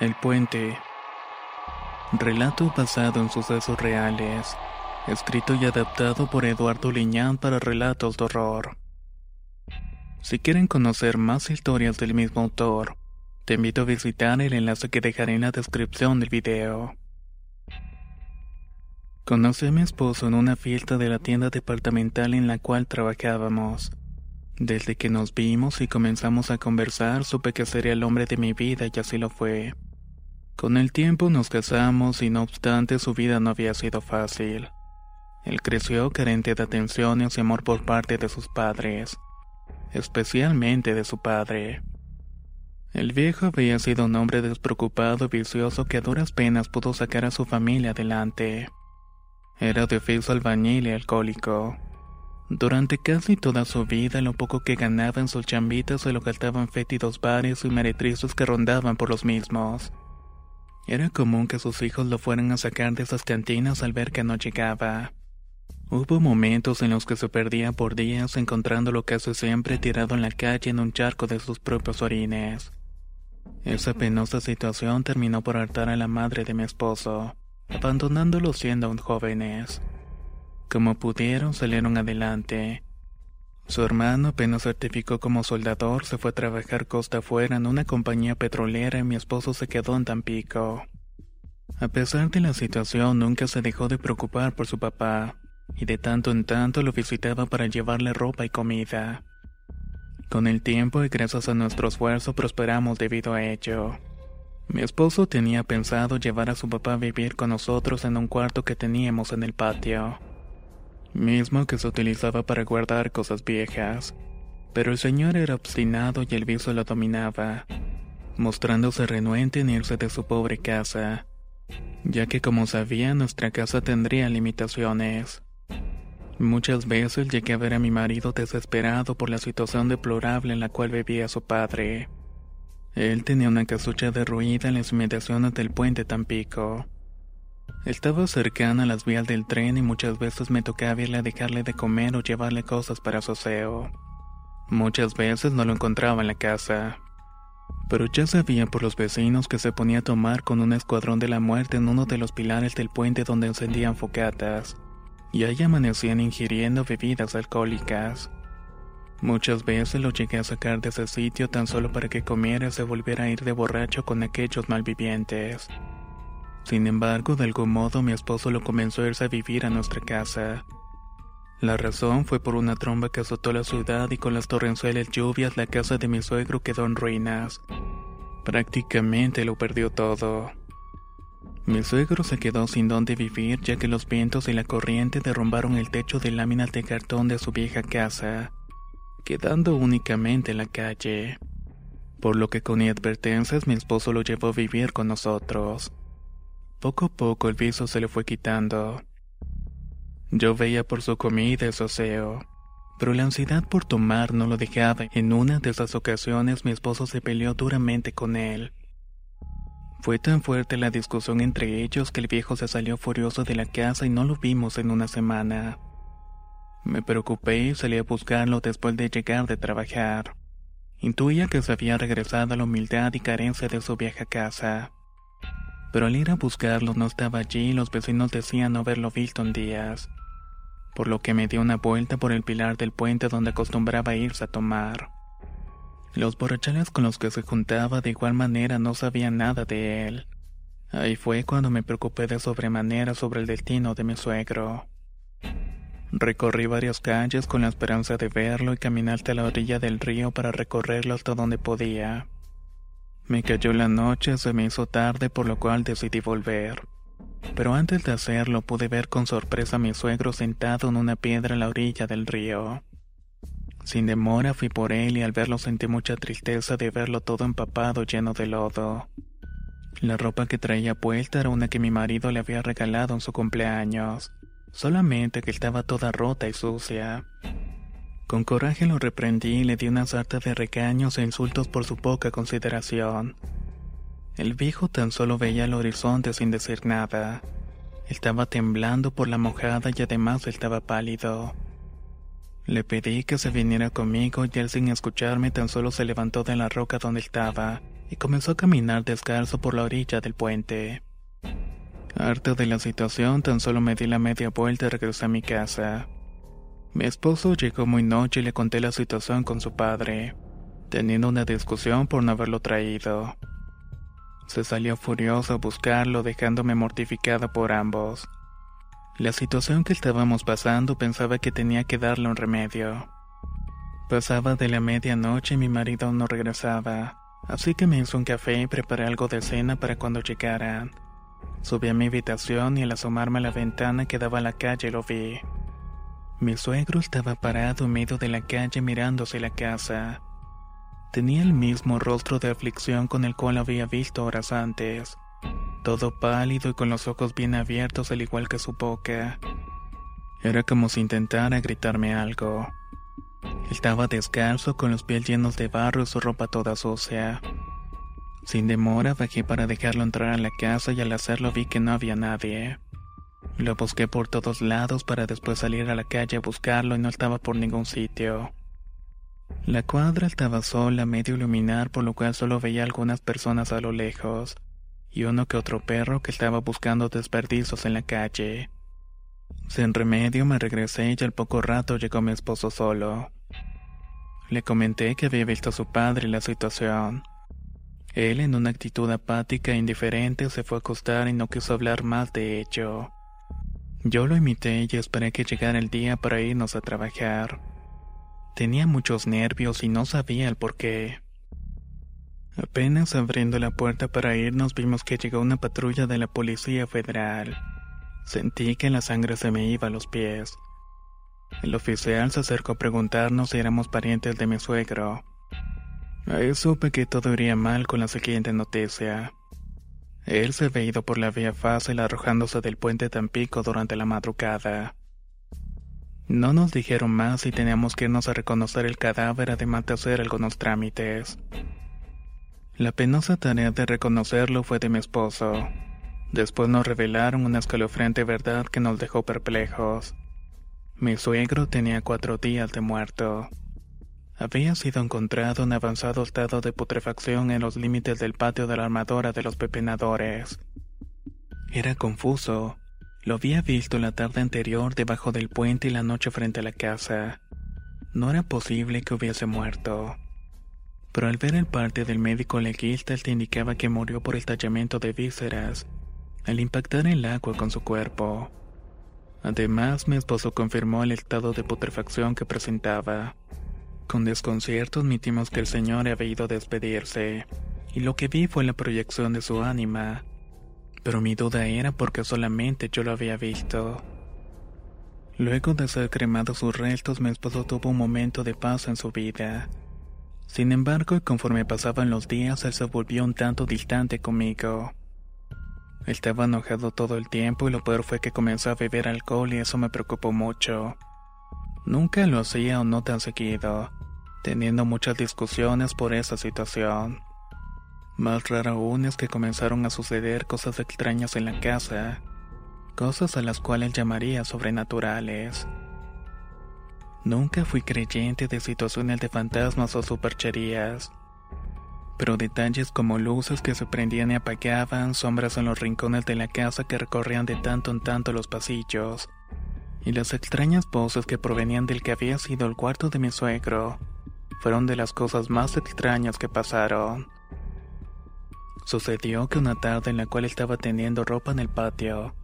El puente. Relato basado en sucesos reales. Escrito y adaptado por Eduardo Liñán para relatos de horror. Si quieren conocer más historias del mismo autor, te invito a visitar el enlace que dejaré en la descripción del video. Conocí a mi esposo en una fiesta de la tienda departamental en la cual trabajábamos. Desde que nos vimos y comenzamos a conversar, supe que sería el hombre de mi vida y así lo fue. Con el tiempo nos casamos y no obstante su vida no había sido fácil. Él creció carente de atenciones y amor por parte de sus padres, especialmente de su padre. El viejo había sido un hombre despreocupado y vicioso que a duras penas pudo sacar a su familia adelante. Era de oficio albañil y alcohólico. Durante casi toda su vida, lo poco que ganaba en sus chambitas se lo gastaban fétidos bares y meretrices que rondaban por los mismos. Era común que sus hijos lo fueran a sacar de esas cantinas al ver que no llegaba. Hubo momentos en los que se perdía por días encontrándolo casi siempre tirado en la calle en un charco de sus propios orines. Esa penosa situación terminó por hartar a la madre de mi esposo, abandonándolo siendo aún jóvenes. Como pudieron salieron adelante, su hermano apenas certificó como soldador, se fue a trabajar costa afuera en una compañía petrolera y mi esposo se quedó en Tampico. A pesar de la situación, nunca se dejó de preocupar por su papá, y de tanto en tanto lo visitaba para llevarle ropa y comida. Con el tiempo y gracias a nuestro esfuerzo prosperamos debido a ello. Mi esposo tenía pensado llevar a su papá a vivir con nosotros en un cuarto que teníamos en el patio mismo que se utilizaba para guardar cosas viejas. Pero el señor era obstinado y el vicio lo dominaba, mostrándose renuente en irse de su pobre casa, ya que como sabía nuestra casa tendría limitaciones. Muchas veces llegué a ver a mi marido desesperado por la situación deplorable en la cual vivía su padre. Él tenía una casucha derruida en las inmediaciones del puente Tampico. Estaba cercana a las vías del tren y muchas veces me tocaba irle a dejarle de comer o llevarle cosas para su. Muchas veces no lo encontraba en la casa. Pero ya sabía por los vecinos que se ponía a tomar con un escuadrón de la muerte en uno de los pilares del puente donde encendían focatas, y ahí amanecían ingiriendo bebidas alcohólicas. Muchas veces lo llegué a sacar de ese sitio tan solo para que comiera y se volviera a ir de borracho con aquellos malvivientes. Sin embargo, de algún modo mi esposo lo comenzó a irse a vivir a nuestra casa. La razón fue por una tromba que azotó la ciudad y con las torrenciales lluvias la casa de mi suegro quedó en ruinas. Prácticamente lo perdió todo. Mi suegro se quedó sin dónde vivir ya que los vientos y la corriente derrumbaron el techo de láminas de cartón de su vieja casa, quedando únicamente en la calle. Por lo que con advertencias mi esposo lo llevó a vivir con nosotros. Poco a poco el viso se le fue quitando. Yo veía por su comida y su aseo, pero la ansiedad por tomar no lo dejaba. En una de esas ocasiones mi esposo se peleó duramente con él. Fue tan fuerte la discusión entre ellos que el viejo se salió furioso de la casa y no lo vimos en una semana. Me preocupé y salí a buscarlo después de llegar de trabajar. Intuía que se había regresado a la humildad y carencia de su vieja casa pero al ir a buscarlo no estaba allí y los vecinos decían no haberlo visto en días, por lo que me di una vuelta por el pilar del puente donde acostumbraba irse a tomar. Los borrachales con los que se juntaba de igual manera no sabían nada de él. Ahí fue cuando me preocupé de sobremanera sobre el destino de mi suegro. Recorrí varias calles con la esperanza de verlo y caminar hasta la orilla del río para recorrerlo hasta donde podía. Me cayó la noche, se me hizo tarde, por lo cual decidí volver. Pero antes de hacerlo pude ver con sorpresa a mi suegro sentado en una piedra a la orilla del río. Sin demora fui por él y al verlo sentí mucha tristeza de verlo todo empapado lleno de lodo. La ropa que traía puesta era una que mi marido le había regalado en su cumpleaños, solamente que estaba toda rota y sucia. Con coraje lo reprendí y le di una sarta de recaños e insultos por su poca consideración. El viejo tan solo veía el horizonte sin decir nada. Estaba temblando por la mojada y además estaba pálido. Le pedí que se viniera conmigo y él sin escucharme tan solo se levantó de la roca donde estaba y comenzó a caminar descalzo por la orilla del puente. Harto de la situación, tan solo me di la media vuelta y regresé a mi casa. Mi esposo llegó muy noche y le conté la situación con su padre, teniendo una discusión por no haberlo traído. Se salió furioso a buscarlo, dejándome mortificada por ambos. La situación que estábamos pasando pensaba que tenía que darle un remedio. Pasaba de la medianoche y mi marido no regresaba, así que me hizo un café y preparé algo de cena para cuando llegaran. Subí a mi habitación y al asomarme a la ventana que daba a la calle lo vi. Mi suegro estaba parado en medio de la calle mirándose la casa. Tenía el mismo rostro de aflicción con el cual había visto horas antes, todo pálido y con los ojos bien abiertos al igual que su boca. Era como si intentara gritarme algo. Estaba descalzo con los pies llenos de barro y su ropa toda sucia. Sin demora bajé para dejarlo entrar a la casa y al hacerlo vi que no había nadie. Lo busqué por todos lados para después salir a la calle a buscarlo y no estaba por ningún sitio. La cuadra estaba sola, medio iluminar, por lo cual solo veía algunas personas a lo lejos, y uno que otro perro que estaba buscando desperdicios en la calle. Sin remedio me regresé y al poco rato llegó mi esposo solo. Le comenté que había visto a su padre y la situación. Él, en una actitud apática e indiferente, se fue a acostar y no quiso hablar más de ello. Yo lo imité y esperé que llegara el día para irnos a trabajar. Tenía muchos nervios y no sabía el por qué. Apenas abriendo la puerta para irnos vimos que llegó una patrulla de la Policía Federal. Sentí que la sangre se me iba a los pies. El oficial se acercó a preguntarnos si éramos parientes de mi suegro. Ahí supe que todo iría mal con la siguiente noticia. Él se había ido por la vía fácil arrojándose del puente Tampico durante la madrugada. No nos dijeron más y teníamos que irnos a reconocer el cadáver además de hacer algunos trámites. La penosa tarea de reconocerlo fue de mi esposo. Después nos revelaron una escalofriante verdad que nos dejó perplejos. Mi suegro tenía cuatro días de muerto. Había sido encontrado en avanzado estado de putrefacción en los límites del patio de la armadora de los pepenadores. Era confuso. Lo había visto la tarde anterior debajo del puente y la noche frente a la casa. No era posible que hubiese muerto. Pero al ver el parte del médico legista, él te indicaba que murió por el tallamiento de vísceras, al impactar el agua con su cuerpo. Además, mi esposo confirmó el estado de putrefacción que presentaba. Con desconcierto admitimos que el señor había ido a despedirse, y lo que vi fue la proyección de su ánima. Pero mi duda era porque solamente yo lo había visto. Luego de ser cremado sus restos, mi esposo tuvo un momento de paz en su vida. Sin embargo, conforme pasaban los días, él se volvió un tanto distante conmigo. Estaba enojado todo el tiempo y lo peor fue que comenzó a beber alcohol y eso me preocupó mucho. Nunca lo hacía o no tan seguido, teniendo muchas discusiones por esa situación. Más raro aún es que comenzaron a suceder cosas extrañas en la casa, cosas a las cuales llamaría sobrenaturales. Nunca fui creyente de situaciones de fantasmas o supercherías, pero detalles como luces que se prendían y apagaban, sombras en los rincones de la casa que recorrían de tanto en tanto los pasillos, y las extrañas voces que provenían del que había sido el cuarto de mi suegro fueron de las cosas más extrañas que pasaron. Sucedió que una tarde en la cual estaba teniendo ropa en el patio,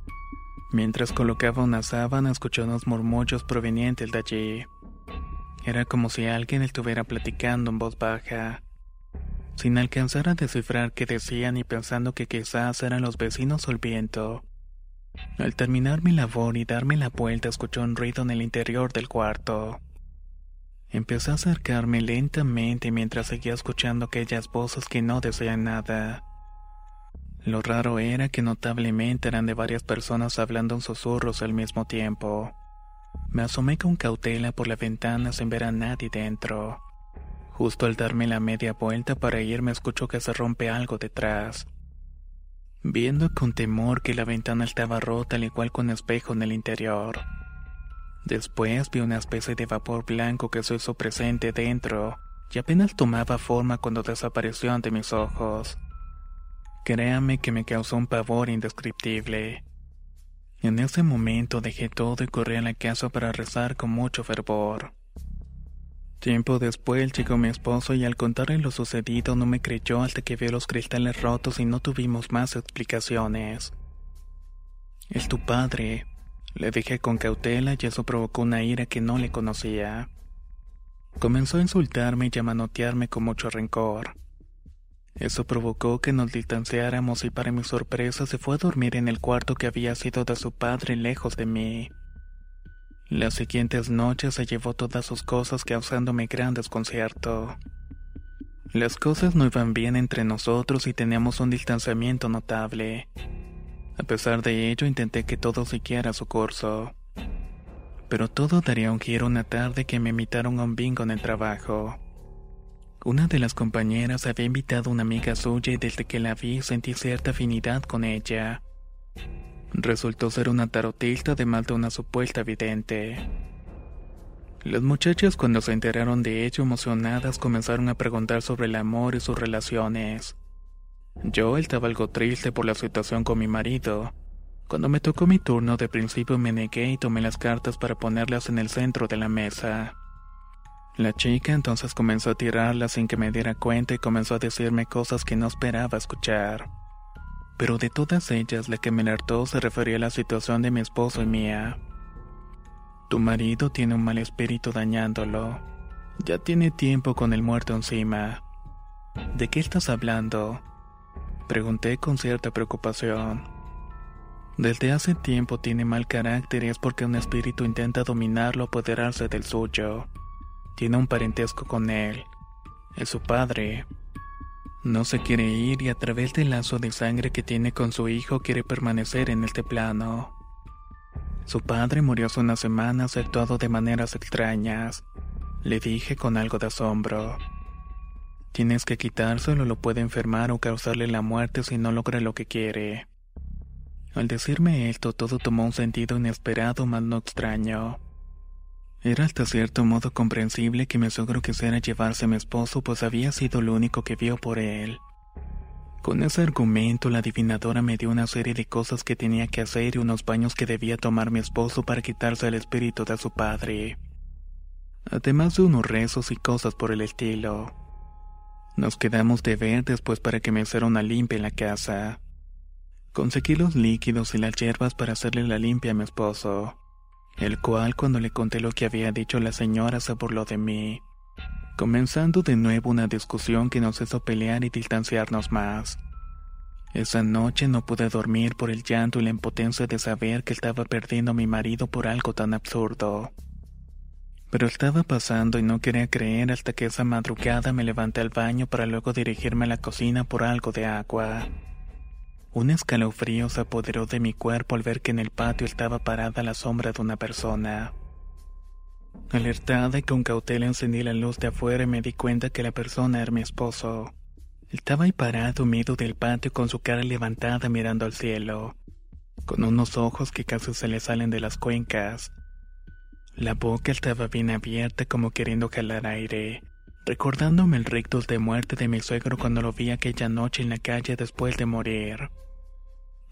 mientras colocaba una sábana escuchó unos murmullos provenientes de allí. Era como si alguien estuviera platicando en voz baja. sin alcanzar a descifrar qué decían y pensando que quizás eran los vecinos o el viento. Al terminar mi labor y darme la vuelta escuché un ruido en el interior del cuarto. Empecé a acercarme lentamente mientras seguía escuchando aquellas voces que no decían nada. Lo raro era que notablemente eran de varias personas hablando en susurros al mismo tiempo. Me asomé con cautela por la ventana sin ver a nadie dentro. Justo al darme la media vuelta para irme escucho que se rompe algo detrás. Viendo con temor que la ventana estaba rota al igual un espejo en el interior. Después vi una especie de vapor blanco que se hizo presente dentro y apenas tomaba forma cuando desapareció ante mis ojos. Créame que me causó un pavor indescriptible. En ese momento dejé todo y corrí a la casa para rezar con mucho fervor. Tiempo después llegó mi esposo y al contarle lo sucedido no me creyó hasta que vio los cristales rotos y no tuvimos más explicaciones. Es tu padre, le dije con cautela y eso provocó una ira que no le conocía. Comenzó a insultarme y a manotearme con mucho rencor. Eso provocó que nos distanciáramos y para mi sorpresa se fue a dormir en el cuarto que había sido de su padre lejos de mí. Las siguientes noches se llevó todas sus cosas causándome gran desconcierto. Las cosas no iban bien entre nosotros y teníamos un distanciamiento notable. A pesar de ello intenté que todo siguiera su curso. Pero todo daría un giro una tarde que me invitaron a un bingo en el trabajo. Una de las compañeras había invitado a una amiga suya y desde que la vi sentí cierta afinidad con ella. Resultó ser una tarotista además de una supuesta vidente. Las muchachas cuando se enteraron de ello emocionadas comenzaron a preguntar sobre el amor y sus relaciones. Yo estaba algo triste por la situación con mi marido. Cuando me tocó mi turno de principio me negué y tomé las cartas para ponerlas en el centro de la mesa. La chica entonces comenzó a tirarlas sin que me diera cuenta y comenzó a decirme cosas que no esperaba escuchar pero de todas ellas la que me alertó se refería a la situación de mi esposo y mía. Tu marido tiene un mal espíritu dañándolo. Ya tiene tiempo con el muerto encima. ¿De qué estás hablando? Pregunté con cierta preocupación. Desde hace tiempo tiene mal carácter y es porque un espíritu intenta dominarlo apoderarse del suyo. Tiene un parentesco con él. Es su padre. No se quiere ir y a través del lazo de sangre que tiene con su hijo quiere permanecer en este plano. Su padre murió hace unas semanas actuado de maneras extrañas. Le dije con algo de asombro. Tienes que quitárselo, lo puede enfermar o causarle la muerte si no logra lo que quiere. Al decirme esto, todo tomó un sentido inesperado, mas no extraño. Era hasta cierto modo comprensible que mi suegro quisiera llevarse a mi esposo, pues había sido lo único que vio por él. Con ese argumento, la adivinadora me dio una serie de cosas que tenía que hacer y unos baños que debía tomar mi esposo para quitarse el espíritu de su padre. Además de unos rezos y cosas por el estilo. Nos quedamos de ver después para que me hiciera una limpia en la casa. Conseguí los líquidos y las hierbas para hacerle la limpia a mi esposo el cual cuando le conté lo que había dicho la señora se burló de mí, comenzando de nuevo una discusión que nos hizo pelear y distanciarnos más. Esa noche no pude dormir por el llanto y la impotencia de saber que estaba perdiendo a mi marido por algo tan absurdo. Pero estaba pasando y no quería creer hasta que esa madrugada me levanté al baño para luego dirigirme a la cocina por algo de agua. Un escalofrío se apoderó de mi cuerpo al ver que en el patio estaba parada la sombra de una persona. Alertada y con cautela encendí la luz de afuera y me di cuenta que la persona era mi esposo. Estaba ahí parado medio del patio con su cara levantada mirando al cielo, con unos ojos que casi se le salen de las cuencas. La boca estaba bien abierta como queriendo jalar aire, recordándome el rictus de muerte de mi suegro cuando lo vi aquella noche en la calle después de morir.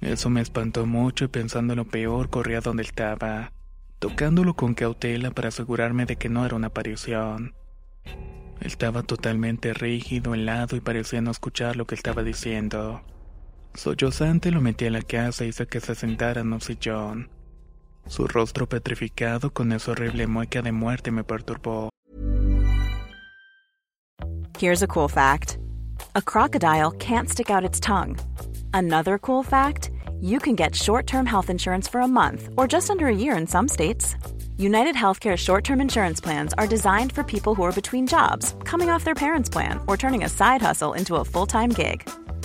Eso me espantó mucho y pensando lo peor corrí a donde estaba, tocándolo con cautela para asegurarme de que no era una aparición. Estaba totalmente rígido, helado y parecía no escuchar lo que estaba diciendo. Sollozante lo metí a la casa y hice que se sentara en un sillón. Su rostro petrificado con esa horrible mueca de muerte me perturbó. Here's a cool fact. a crocodile can't stick out its tongue. Another cool fact you can get short term health insurance for a month or just under a year in some states. United Healthcare short term insurance plans are designed for people who are between jobs, coming off their parents' plan, or turning a side hustle into a full time gig.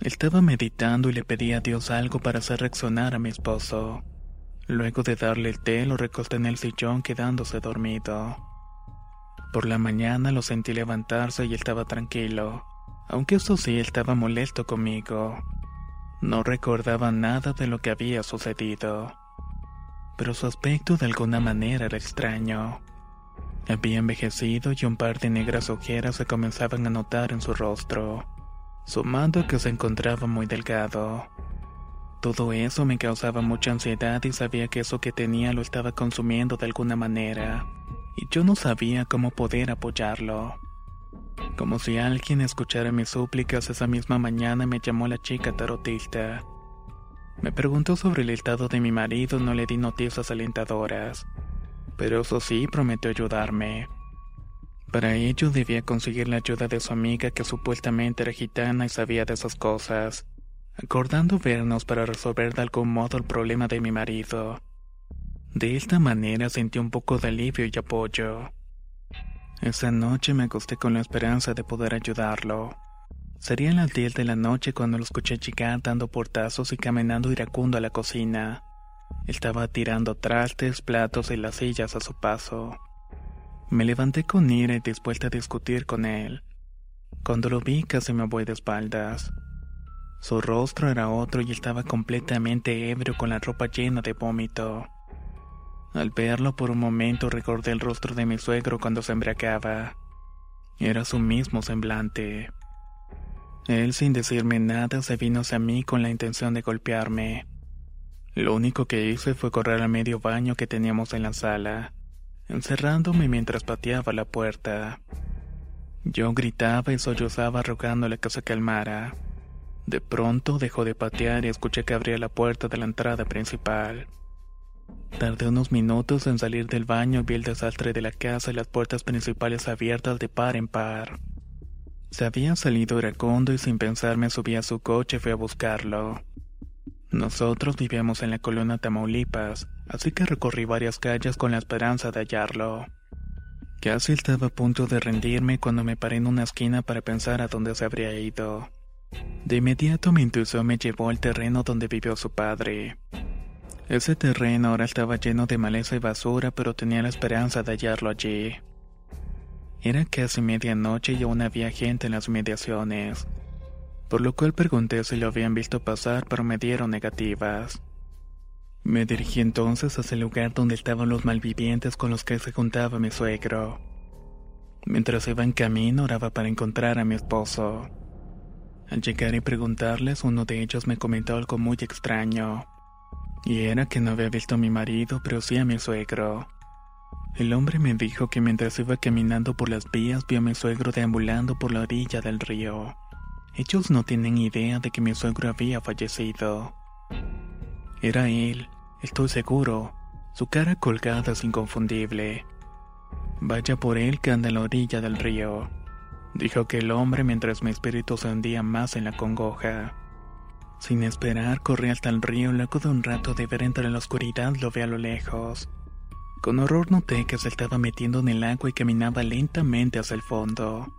Estaba meditando y le pedí a Dios algo para hacer reaccionar a mi esposo. Luego de darle el té, lo recosté en el sillón quedándose dormido. Por la mañana lo sentí levantarse y estaba tranquilo, aunque eso sí estaba molesto conmigo. No recordaba nada de lo que había sucedido, pero su aspecto de alguna manera era extraño. Había envejecido y un par de negras ojeras se comenzaban a notar en su rostro sumando a que se encontraba muy delgado. Todo eso me causaba mucha ansiedad y sabía que eso que tenía lo estaba consumiendo de alguna manera, y yo no sabía cómo poder apoyarlo. Como si alguien escuchara mis súplicas esa misma mañana me llamó la chica tarotista. Me preguntó sobre el estado de mi marido no le di noticias alentadoras, pero eso sí prometió ayudarme. Para ello debía conseguir la ayuda de su amiga que supuestamente era gitana y sabía de esas cosas, acordando vernos para resolver de algún modo el problema de mi marido. De esta manera sentí un poco de alivio y apoyo. Esa noche me acosté con la esperanza de poder ayudarlo. Sería las 10 de la noche cuando lo escuché llegar dando portazos y caminando iracundo a la cocina. Estaba tirando trastes, platos y las sillas a su paso. Me levanté con ira y dispuesta a discutir con él. Cuando lo vi casi me voy de espaldas. Su rostro era otro y estaba completamente ebrio con la ropa llena de vómito. Al verlo por un momento recordé el rostro de mi suegro cuando se embriagaba. Era su mismo semblante. Él sin decirme nada se vino hacia mí con la intención de golpearme. Lo único que hice fue correr al medio baño que teníamos en la sala encerrándome mientras pateaba la puerta. Yo gritaba y sollozaba rogándole que se calmara. De pronto dejó de patear y escuché que abría la puerta de la entrada principal. Tardé unos minutos en salir del baño y vi el desastre de la casa y las puertas principales abiertas de par en par. Se había salido iracundo y sin pensar me subí a su coche y fui a buscarlo. Nosotros vivíamos en la colonia Tamaulipas, así que recorrí varias calles con la esperanza de hallarlo. Casi estaba a punto de rendirme cuando me paré en una esquina para pensar a dónde se habría ido. De inmediato mi intuición me llevó al terreno donde vivió su padre. Ese terreno ahora estaba lleno de maleza y basura, pero tenía la esperanza de hallarlo allí. Era casi medianoche y aún había gente en las mediaciones por lo cual pregunté si lo habían visto pasar, pero me dieron negativas. Me dirigí entonces hacia el lugar donde estaban los malvivientes con los que se juntaba mi suegro. Mientras iba en camino, oraba para encontrar a mi esposo. Al llegar y preguntarles, uno de ellos me comentó algo muy extraño. Y era que no había visto a mi marido, pero sí a mi suegro. El hombre me dijo que mientras iba caminando por las vías vio a mi suegro deambulando por la orilla del río. Ellos no tienen idea de que mi suegro había fallecido. Era él, estoy seguro. Su cara colgada es inconfundible. Vaya por él que anda a la orilla del río. Dijo que el hombre mientras mi espíritu se hundía más en la congoja. Sin esperar, corrí hasta el río y luego de un rato de ver entre la oscuridad lo vi a lo lejos. Con horror noté que se estaba metiendo en el agua y caminaba lentamente hacia el fondo.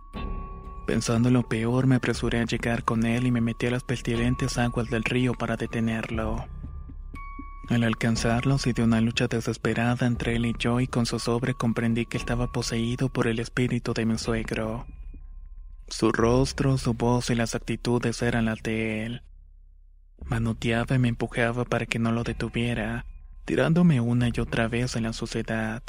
Pensando lo peor, me apresuré a llegar con él y me metí a las pestilentes aguas del río para detenerlo. Al alcanzarlos y de una lucha desesperada entre él y yo y con su sobre comprendí que estaba poseído por el espíritu de mi suegro. Su rostro, su voz y las actitudes eran las de él. Manoteaba y me empujaba para que no lo detuviera, tirándome una y otra vez en la suciedad.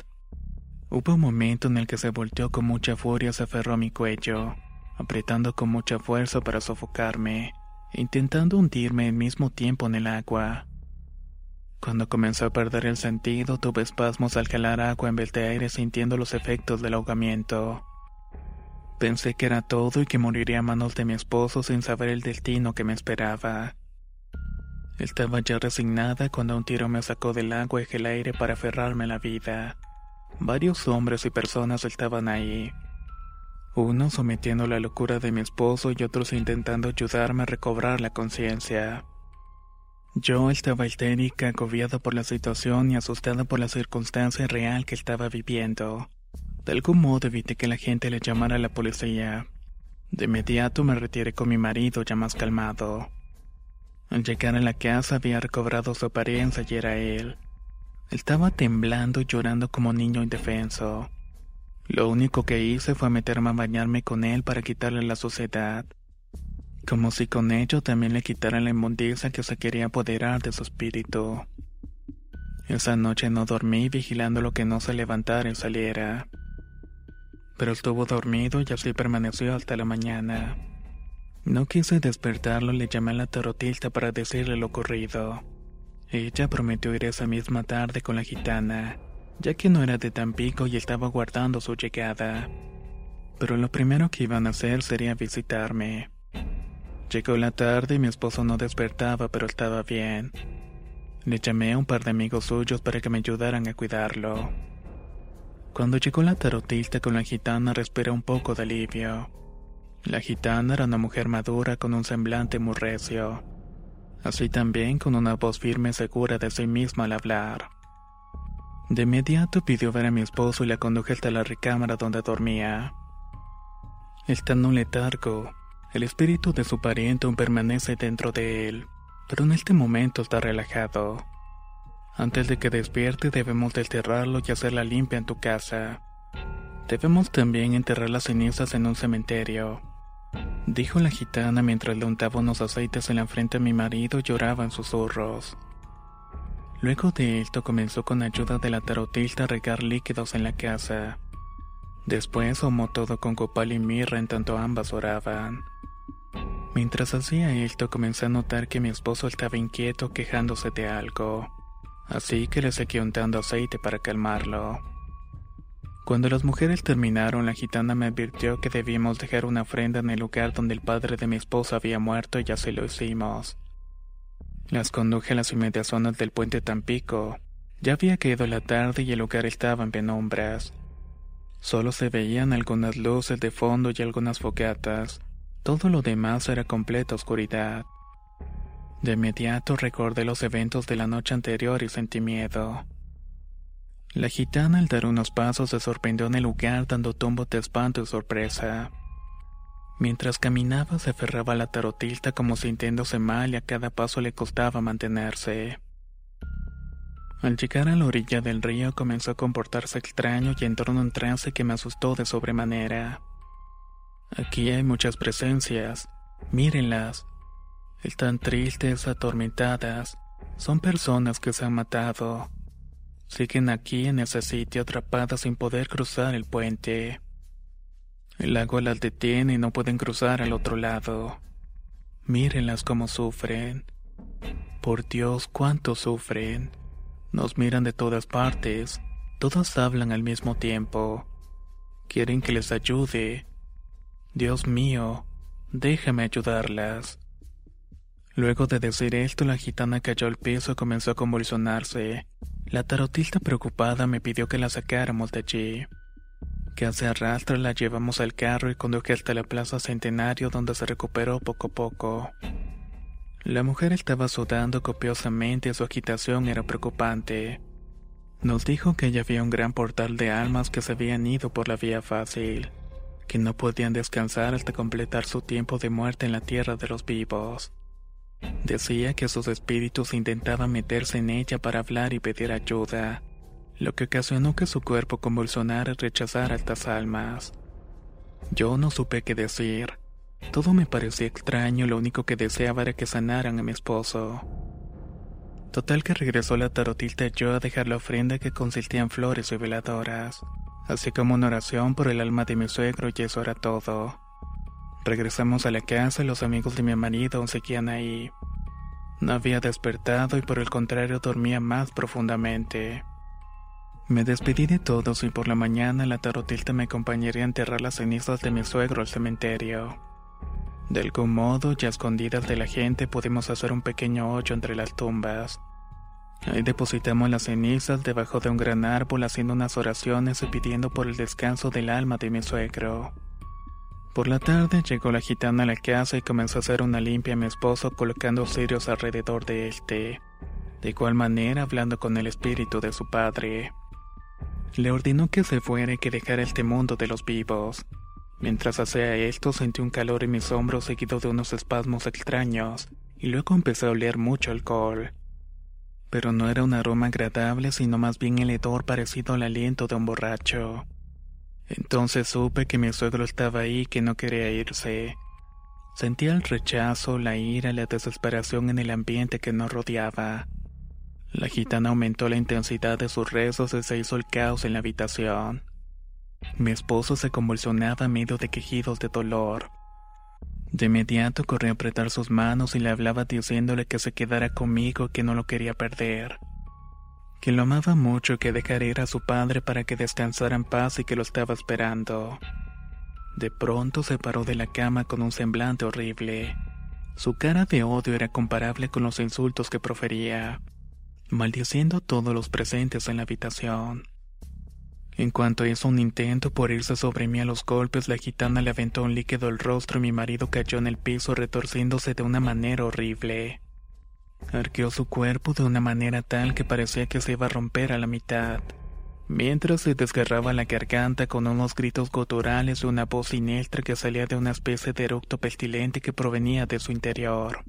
Hubo un momento en el que se volteó con mucha furia y se aferró a mi cuello, apretando con mucha fuerza para sofocarme, intentando hundirme al mismo tiempo en el agua. Cuando comenzó a perder el sentido, tuve espasmos al jalar agua en vez de aire sintiendo los efectos del ahogamiento. Pensé que era todo y que moriría a manos de mi esposo sin saber el destino que me esperaba. Estaba ya resignada cuando un tiro me sacó del agua y el aire para aferrarme a la vida. Varios hombres y personas estaban ahí. Unos sometiendo la locura de mi esposo y otros intentando ayudarme a recobrar la conciencia. Yo estaba histérica, agobiada por la situación y asustada por la circunstancia real que estaba viviendo. De algún modo evité que la gente le llamara a la policía. De inmediato me retiré con mi marido ya más calmado. Al llegar a la casa había recobrado su apariencia y era él. Estaba temblando y llorando como niño indefenso. Lo único que hice fue meterme a bañarme con él para quitarle la suciedad como si con ello también le quitaran la inmundicia que se quería apoderar de su espíritu. Esa noche no dormí vigilando lo que no se levantara y saliera. Pero estuvo dormido y así permaneció hasta la mañana. No quise despertarlo, le llamé a la tarotista para decirle lo ocurrido. Ella prometió ir esa misma tarde con la gitana, ya que no era de Tampico y estaba guardando su llegada. Pero lo primero que iban a hacer sería visitarme. Llegó la tarde y mi esposo no despertaba, pero estaba bien. Le llamé a un par de amigos suyos para que me ayudaran a cuidarlo. Cuando llegó la tarotista con la gitana respiré un poco de alivio. La gitana era una mujer madura con un semblante muy recio, así también con una voz firme y segura de sí misma al hablar. De inmediato pidió ver a mi esposo y la conduje hasta la recámara donde dormía. En un letargo, el espíritu de su pariente aún permanece dentro de él, pero en este momento está relajado. Antes de que despierte debemos desterrarlo y hacerla limpia en tu casa. Debemos también enterrar las cenizas en un cementerio. Dijo la gitana mientras le untaba unos aceites en la frente a mi marido y lloraba en susurros. Luego de esto comenzó con ayuda de la tarotista a regar líquidos en la casa. Después tomó todo con copal y mirra en tanto ambas oraban. Mientras hacía esto comencé a notar que mi esposo estaba inquieto quejándose de algo, así que le seguí untando aceite para calmarlo. Cuando las mujeres terminaron, la gitana me advirtió que debíamos dejar una ofrenda en el lugar donde el padre de mi esposa había muerto y así lo hicimos. Las conduje a las inmediaciones del puente Tampico. Ya había caído la tarde y el lugar estaba en penumbras. Solo se veían algunas luces de fondo y algunas fogatas. Todo lo demás era completa oscuridad. De inmediato recordé los eventos de la noche anterior y sentí miedo. La gitana al dar unos pasos se sorprendió en el lugar dando tumbos de espanto y sorpresa. Mientras caminaba se aferraba a la tarotista como sintiéndose mal y a cada paso le costaba mantenerse. Al llegar a la orilla del río comenzó a comportarse extraño y entró en un trance que me asustó de sobremanera. Aquí hay muchas presencias. Mírenlas. Están tristes, atormentadas. Son personas que se han matado. Siguen aquí en ese sitio atrapadas sin poder cruzar el puente. El lago las detiene y no pueden cruzar al otro lado. Mírenlas cómo sufren. Por Dios, cuánto sufren. Nos miran de todas partes. Todas hablan al mismo tiempo. Quieren que les ayude, Dios mío, déjame ayudarlas. Luego de decir esto, la gitana cayó al piso y comenzó a convulsionarse. La tarotista preocupada me pidió que la sacáramos de allí. Hace arrastra la llevamos al carro y conduje hasta la plaza Centenario donde se recuperó poco a poco. La mujer estaba sudando copiosamente y su agitación era preocupante. Nos dijo que ya había un gran portal de almas que se habían ido por la vía fácil que no podían descansar hasta completar su tiempo de muerte en la tierra de los vivos. Decía que sus espíritus intentaban meterse en ella para hablar y pedir ayuda, lo que ocasionó que su cuerpo convulsionara y rechazara estas almas. Yo no supe qué decir. Todo me parecía extraño, lo único que deseaba era que sanaran a mi esposo. Total que regresó la tarotista y yo a dejar la ofrenda que consistía en flores y veladoras, así como una oración por el alma de mi suegro y eso era todo. Regresamos a la casa y los amigos de mi marido aún seguían ahí. No había despertado y por el contrario dormía más profundamente. Me despedí de todos y por la mañana la tarotista me acompañaría a enterrar las cenizas de mi suegro al cementerio. De algún modo, ya escondidas de la gente, pudimos hacer un pequeño hoyo entre las tumbas. Ahí depositamos las cenizas debajo de un gran árbol haciendo unas oraciones y pidiendo por el descanso del alma de mi suegro. Por la tarde llegó la gitana a la casa y comenzó a hacer una limpia a mi esposo colocando cirios alrededor de este. De igual manera hablando con el espíritu de su padre. Le ordenó que se fuera y que dejara este mundo de los vivos. Mientras hacía esto sentí un calor en mis hombros seguido de unos espasmos extraños, y luego empecé a oler mucho alcohol. Pero no era un aroma agradable, sino más bien el hedor parecido al aliento de un borracho. Entonces supe que mi suegro estaba ahí y que no quería irse. Sentía el rechazo, la ira, la desesperación en el ambiente que nos rodeaba. La gitana aumentó la intensidad de sus rezos y se hizo el caos en la habitación. Mi esposo se convulsionaba a medio de quejidos de dolor. De inmediato corrí a apretar sus manos y le hablaba diciéndole que se quedara conmigo, que no lo quería perder. Que lo amaba mucho y que dejara ir a su padre para que descansara en paz y que lo estaba esperando. De pronto se paró de la cama con un semblante horrible. Su cara de odio era comparable con los insultos que profería, maldiciendo a todos los presentes en la habitación. En cuanto hizo un intento por irse sobre mí a los golpes, la gitana le aventó un líquido al rostro y mi marido cayó en el piso retorciéndose de una manera horrible. Arqueó su cuerpo de una manera tal que parecía que se iba a romper a la mitad, mientras se desgarraba la garganta con unos gritos guturales y una voz siniestra que salía de una especie de eructo pestilente que provenía de su interior.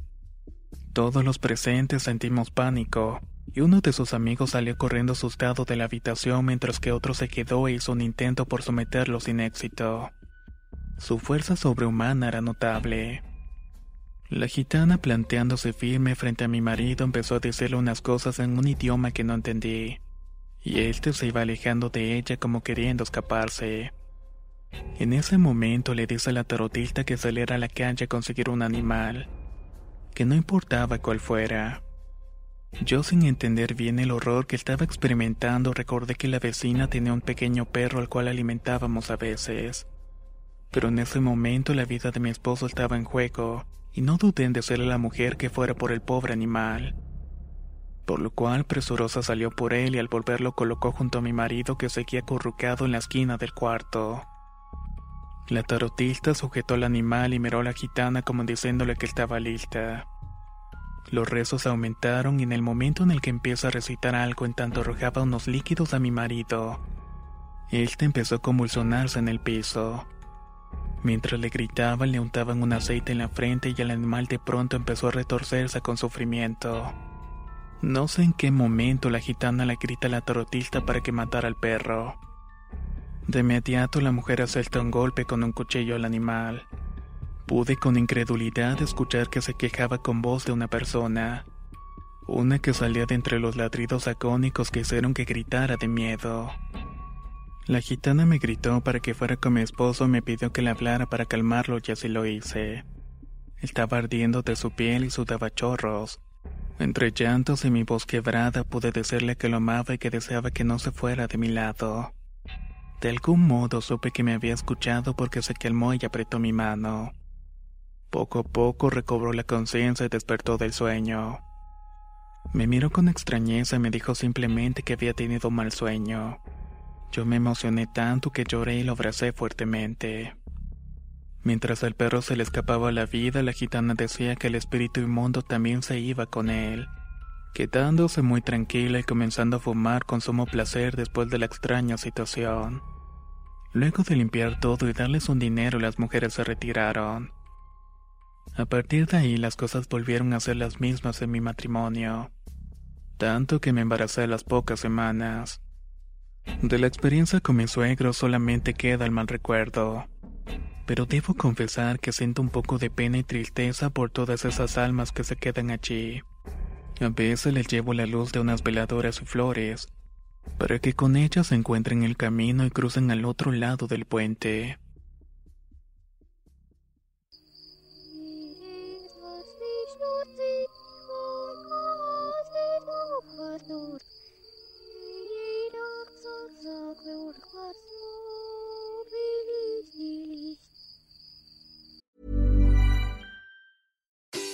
Todos los presentes sentimos pánico, y uno de sus amigos salió corriendo asustado de la habitación mientras que otro se quedó e hizo un intento por someterlo sin éxito. Su fuerza sobrehumana era notable. La gitana, planteándose firme frente a mi marido, empezó a decirle unas cosas en un idioma que no entendí, y éste se iba alejando de ella como queriendo escaparse. En ese momento le dice a la tarotista que saliera a la calle a conseguir un animal, que no importaba cuál fuera. Yo sin entender bien el horror que estaba experimentando recordé que la vecina tenía un pequeño perro al cual alimentábamos a veces. Pero en ese momento la vida de mi esposo estaba en juego y no dudé en decirle a la mujer que fuera por el pobre animal. Por lo cual presurosa salió por él y al volverlo colocó junto a mi marido que seguía acurrucado en la esquina del cuarto. La tarotista sujetó al animal y miró a la gitana como diciéndole que estaba lista. Los rezos aumentaron y en el momento en el que empieza a recitar algo en tanto arrojaba unos líquidos a mi marido. Este empezó a convulsionarse en el piso. Mientras le gritaba le untaban un aceite en la frente y el animal de pronto empezó a retorcerse con sufrimiento. No sé en qué momento la gitana le grita a la tarotista para que matara al perro. De inmediato la mujer asalta un golpe con un cuchillo al animal. Pude con incredulidad escuchar que se quejaba con voz de una persona, una que salía de entre los ladridos agónicos que hicieron que gritara de miedo. La gitana me gritó para que fuera con mi esposo y me pidió que le hablara para calmarlo y así lo hice. Estaba ardiendo de su piel y sudaba chorros. Entre llantos y mi voz quebrada pude decirle que lo amaba y que deseaba que no se fuera de mi lado. De algún modo supe que me había escuchado porque se calmó y apretó mi mano. Poco a poco recobró la conciencia y despertó del sueño. Me miró con extrañeza y me dijo simplemente que había tenido mal sueño. Yo me emocioné tanto que lloré y lo abracé fuertemente. Mientras al perro se le escapaba la vida, la gitana decía que el espíritu inmundo también se iba con él, quedándose muy tranquila y comenzando a fumar con sumo placer después de la extraña situación. Luego de limpiar todo y darles un dinero, las mujeres se retiraron. A partir de ahí las cosas volvieron a ser las mismas en mi matrimonio, tanto que me embaracé a las pocas semanas. De la experiencia con mi suegro solamente queda el mal recuerdo, pero debo confesar que siento un poco de pena y tristeza por todas esas almas que se quedan allí. A veces les llevo la luz de unas veladoras y flores, para que con ellas encuentren el camino y crucen al otro lado del puente.